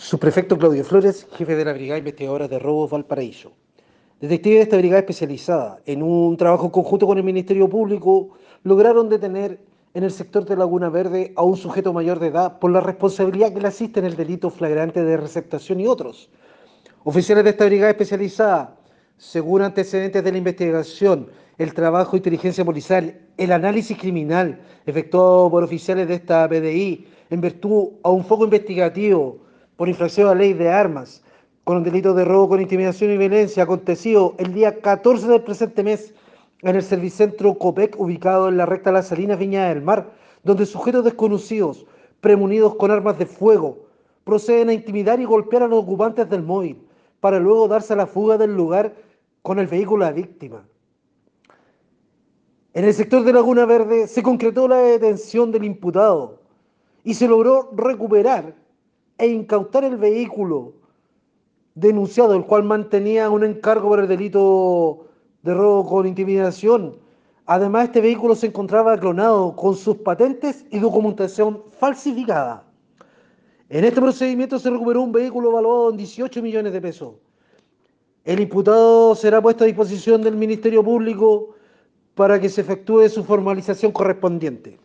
Subprefecto Claudio Flores, jefe de la Brigada Investigadora de Robos Valparaíso. Detectives de esta brigada especializada, en un trabajo conjunto con el Ministerio Público, lograron detener en el sector de Laguna Verde a un sujeto mayor de edad por la responsabilidad que le asiste en el delito flagrante de receptación y otros. Oficiales de esta brigada especializada, según antecedentes de la investigación, el trabajo de inteligencia policial, el análisis criminal efectuado por oficiales de esta BDI en virtud a un foco investigativo por infracción a la ley de armas, con un delito de robo con intimidación y violencia acontecido el día 14 del presente mes en el servicentro COPEC ubicado en la recta Las Salinas Viña del Mar, donde sujetos desconocidos, premunidos con armas de fuego, proceden a intimidar y golpear a los ocupantes del móvil, para luego darse a la fuga del lugar con el vehículo a víctima. En el sector de Laguna Verde se concretó la detención del imputado y se logró recuperar e incautar el vehículo denunciado, el cual mantenía un encargo por el delito de robo con intimidación. Además, este vehículo se encontraba clonado con sus patentes y documentación falsificada. En este procedimiento se recuperó un vehículo valuado en 18 millones de pesos. El imputado será puesto a disposición del Ministerio Público para que se efectúe su formalización correspondiente.